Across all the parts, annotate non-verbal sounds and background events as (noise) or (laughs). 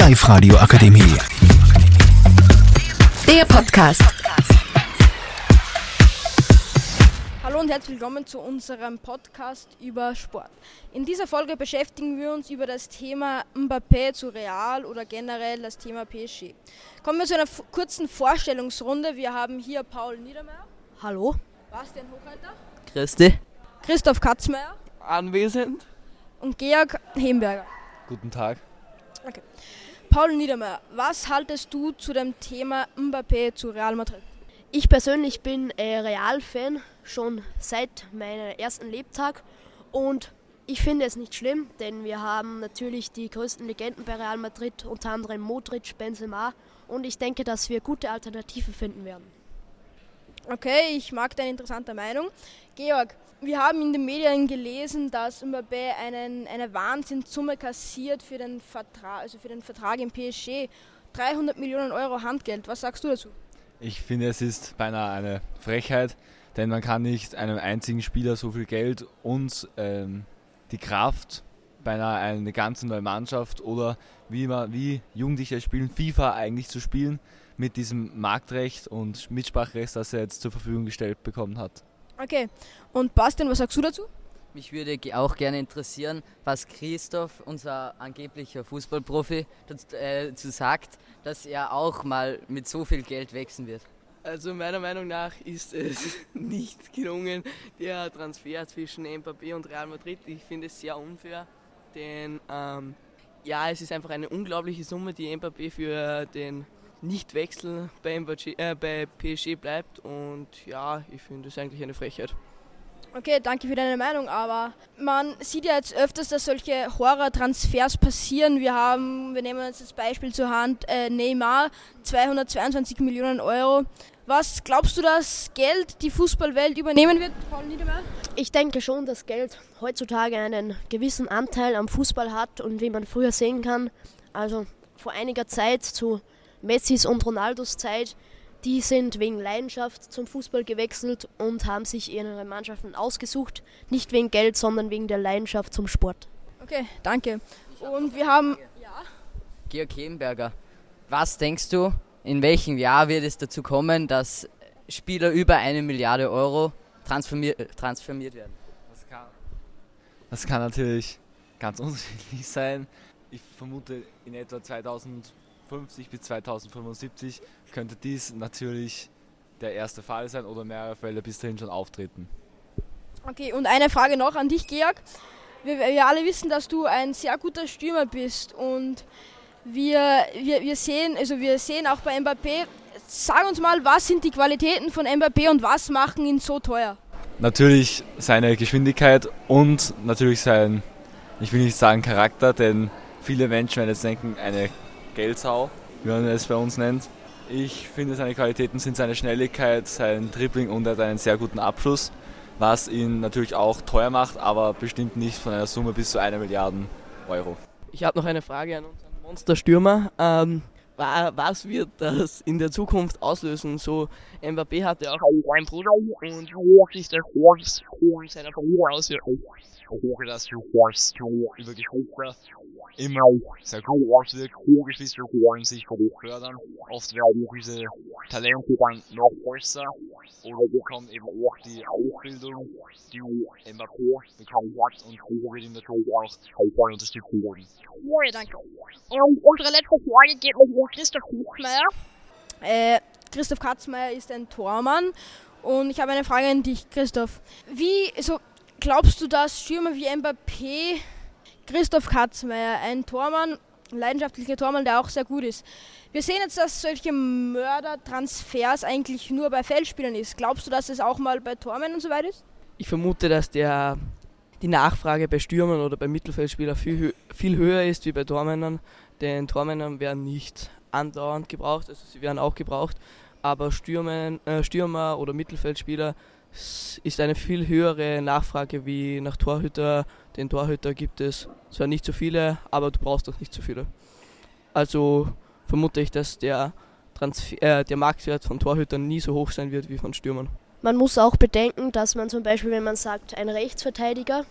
Live-Radio Akademie. Der Podcast. Hallo und herzlich willkommen zu unserem Podcast über Sport. In dieser Folge beschäftigen wir uns über das Thema Mbappé zu Real oder generell das Thema PSG. Kommen wir zu einer kurzen Vorstellungsrunde. Wir haben hier Paul Niedermeyer. Hallo. Bastian Hochhalter. Christi. Christoph Katzmeier. Anwesend. Und Georg Hemberger. Guten Tag. Okay. Paul Niedermeyer, was haltest du zu dem Thema Mbappé zu Real Madrid? Ich persönlich bin äh, Real-Fan schon seit meinem ersten Lebtag und ich finde es nicht schlimm, denn wir haben natürlich die größten Legenden bei Real Madrid, unter anderem Modric, Benzema und ich denke, dass wir gute Alternativen finden werden. Okay, ich mag deine interessante Meinung. Georg, wir haben in den Medien gelesen, dass Mbappé einen, eine Wahnsinnssumme kassiert für den, Vertrag, also für den Vertrag im PSG. 300 Millionen Euro Handgeld. Was sagst du dazu? Ich finde, es ist beinahe eine Frechheit, denn man kann nicht einem einzigen Spieler so viel Geld und ähm, die Kraft beinahe eine ganze neue Mannschaft oder wie, man, wie Jugendliche spielen, FIFA eigentlich zu spielen, mit diesem Marktrecht und Mitspracherecht, das er jetzt zur Verfügung gestellt bekommen hat. Okay, und Bastian, was sagst du dazu? Mich würde auch gerne interessieren, was Christoph, unser angeblicher Fußballprofi, dazu äh, sagt, dass er auch mal mit so viel Geld wechseln wird. Also meiner Meinung nach ist es (laughs) nicht gelungen, der Transfer zwischen Mbappé und Real Madrid. Ich finde es sehr unfair, denn ähm, ja, es ist einfach eine unglaubliche Summe, die Mbappé für den Nichtwechsel bei, äh, bei PSG bleibt und ja, ich finde es eigentlich eine Frechheit. Okay, danke für deine Meinung, aber man sieht ja jetzt öfters, dass solche Horror-Transfers passieren. Wir haben, wir nehmen jetzt das Beispiel zur Hand, äh, Neymar, 222 Millionen Euro. Was glaubst du, dass Geld die Fußballwelt übernehmen wird, Paul Niedermeyer? Ich denke schon, dass Geld heutzutage einen gewissen Anteil am Fußball hat und wie man früher sehen kann, also vor einiger Zeit zu Messis und Ronaldos Zeit, die sind wegen Leidenschaft zum Fußball gewechselt und haben sich ihre Mannschaften ausgesucht. Nicht wegen Geld, sondern wegen der Leidenschaft zum Sport. Okay, danke. Und wir haben. Ja. Georg Hemberger, was denkst du, in welchem Jahr wird es dazu kommen, dass Spieler über eine Milliarde Euro transformiert, transformiert werden? Das kann, das kann natürlich ganz unterschiedlich sein. Ich vermute in etwa 2000 2050 bis 2075 könnte dies natürlich der erste Fall sein oder mehrere Fälle bis dahin schon auftreten. Okay, und eine Frage noch an dich, Georg. Wir, wir alle wissen, dass du ein sehr guter Stürmer bist und wir, wir, wir, sehen, also wir sehen auch bei Mbappé, sag uns mal, was sind die Qualitäten von Mbappé und was machen ihn so teuer? Natürlich seine Geschwindigkeit und natürlich sein, ich will nicht sagen Charakter, denn viele Menschen werden jetzt denken, eine Geldsau, wie man es bei uns nennt. Ich finde, seine Qualitäten sind seine Schnelligkeit, sein Dribbling und er hat einen sehr guten Abschluss, was ihn natürlich auch teuer macht, aber bestimmt nicht von einer Summe bis zu einer Milliarde Euro. Ich habe noch eine Frage an unseren Monsterstürmer. Ähm, was wird das in der Zukunft auslösen? So, Mbappé hatte auch einen Bruder und ist der Horst seiner auswirken das Horst übergehoben immer sehr groß wird, hochgeschlissene Ohren sich hochfördern. Oft werden diese Talente dann noch größer oder bekommen eben auch die Ausbildung, die immer hoch bekommen hat und hoch wird in der Schule auch voll unterstützt worden. Ja, danke. Und unsere letzte Frage geht mit Christoph Kuchmeier. Äh, Christoph Katzmeier ist ein Tormann und ich habe eine Frage an dich, Christoph. Wie, so, glaubst du, dass Stürmer wie Mbappé, Christoph Katzmeier, ein Tormann, leidenschaftlicher Tormann, der auch sehr gut ist. Wir sehen jetzt, dass solche Mördertransfers eigentlich nur bei Feldspielern ist. Glaubst du, dass es auch mal bei Tormännern so weit ist? Ich vermute, dass der, die Nachfrage bei Stürmern oder bei Mittelfeldspielern viel, viel höher ist wie bei Tormännern, denn Tormännern werden nicht andauernd gebraucht, also sie werden auch gebraucht, aber Stürmen, äh, Stürmer oder Mittelfeldspieler ist eine viel höhere Nachfrage wie nach Torhüter. Den Torhüter gibt es zwar nicht so viele, aber du brauchst auch nicht so viele. Also vermute ich, dass der, Transfer, äh, der Marktwert von Torhütern nie so hoch sein wird wie von Stürmern. Man muss auch bedenken, dass man zum Beispiel, wenn man sagt, ein Rechtsverteidiger,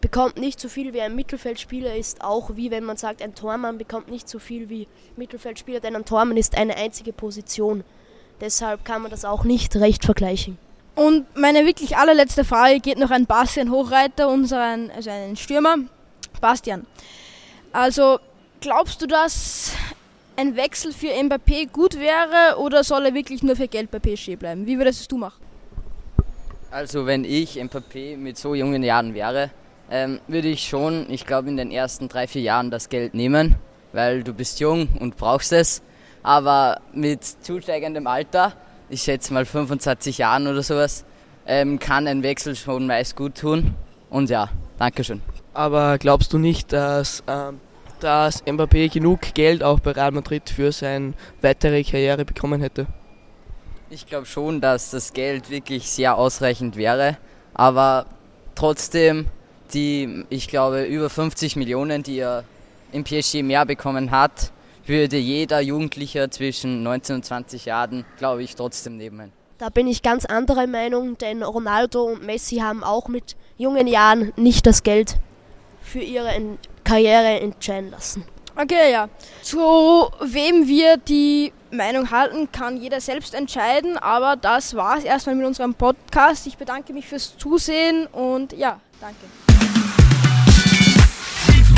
bekommt nicht so viel wie ein Mittelfeldspieler ist, auch wie wenn man sagt, ein Tormann bekommt nicht so viel wie Mittelfeldspieler, denn ein Tormann ist eine einzige Position. Deshalb kann man das auch nicht recht vergleichen. Und meine wirklich allerletzte Frage geht noch an Bastian Hochreiter, unseren, also einen Stürmer. Bastian, also glaubst du, dass ein Wechsel für Mbappé gut wäre oder soll er wirklich nur für Geld bei PSG bleiben? Wie würdest du machen? Also wenn ich Mbappé mit so jungen Jahren wäre, ähm, würde ich schon, ich glaube in den ersten drei, vier Jahren das Geld nehmen, weil du bist jung und brauchst es. Aber mit zusteigendem Alter, ich schätze mal 25 Jahren oder sowas, ähm, kann ein Wechsel schon meist gut tun. Und ja, Dankeschön. Aber glaubst du nicht, dass, ähm, dass Mbappé genug Geld auch bei Real Madrid für seine weitere Karriere bekommen hätte? Ich glaube schon, dass das Geld wirklich sehr ausreichend wäre, aber trotzdem die, ich glaube, über 50 Millionen, die er im PSG mehr bekommen hat, würde jeder Jugendlicher zwischen 19 und 20 Jahren, glaube ich, trotzdem nehmen. Da bin ich ganz anderer Meinung, denn Ronaldo und Messi haben auch mit jungen Jahren nicht das Geld für ihre Karriere entscheiden lassen. Okay, ja. Zu wem wir die Meinung halten, kann jeder selbst entscheiden, aber das war es erstmal mit unserem Podcast. Ich bedanke mich fürs Zusehen und ja, danke.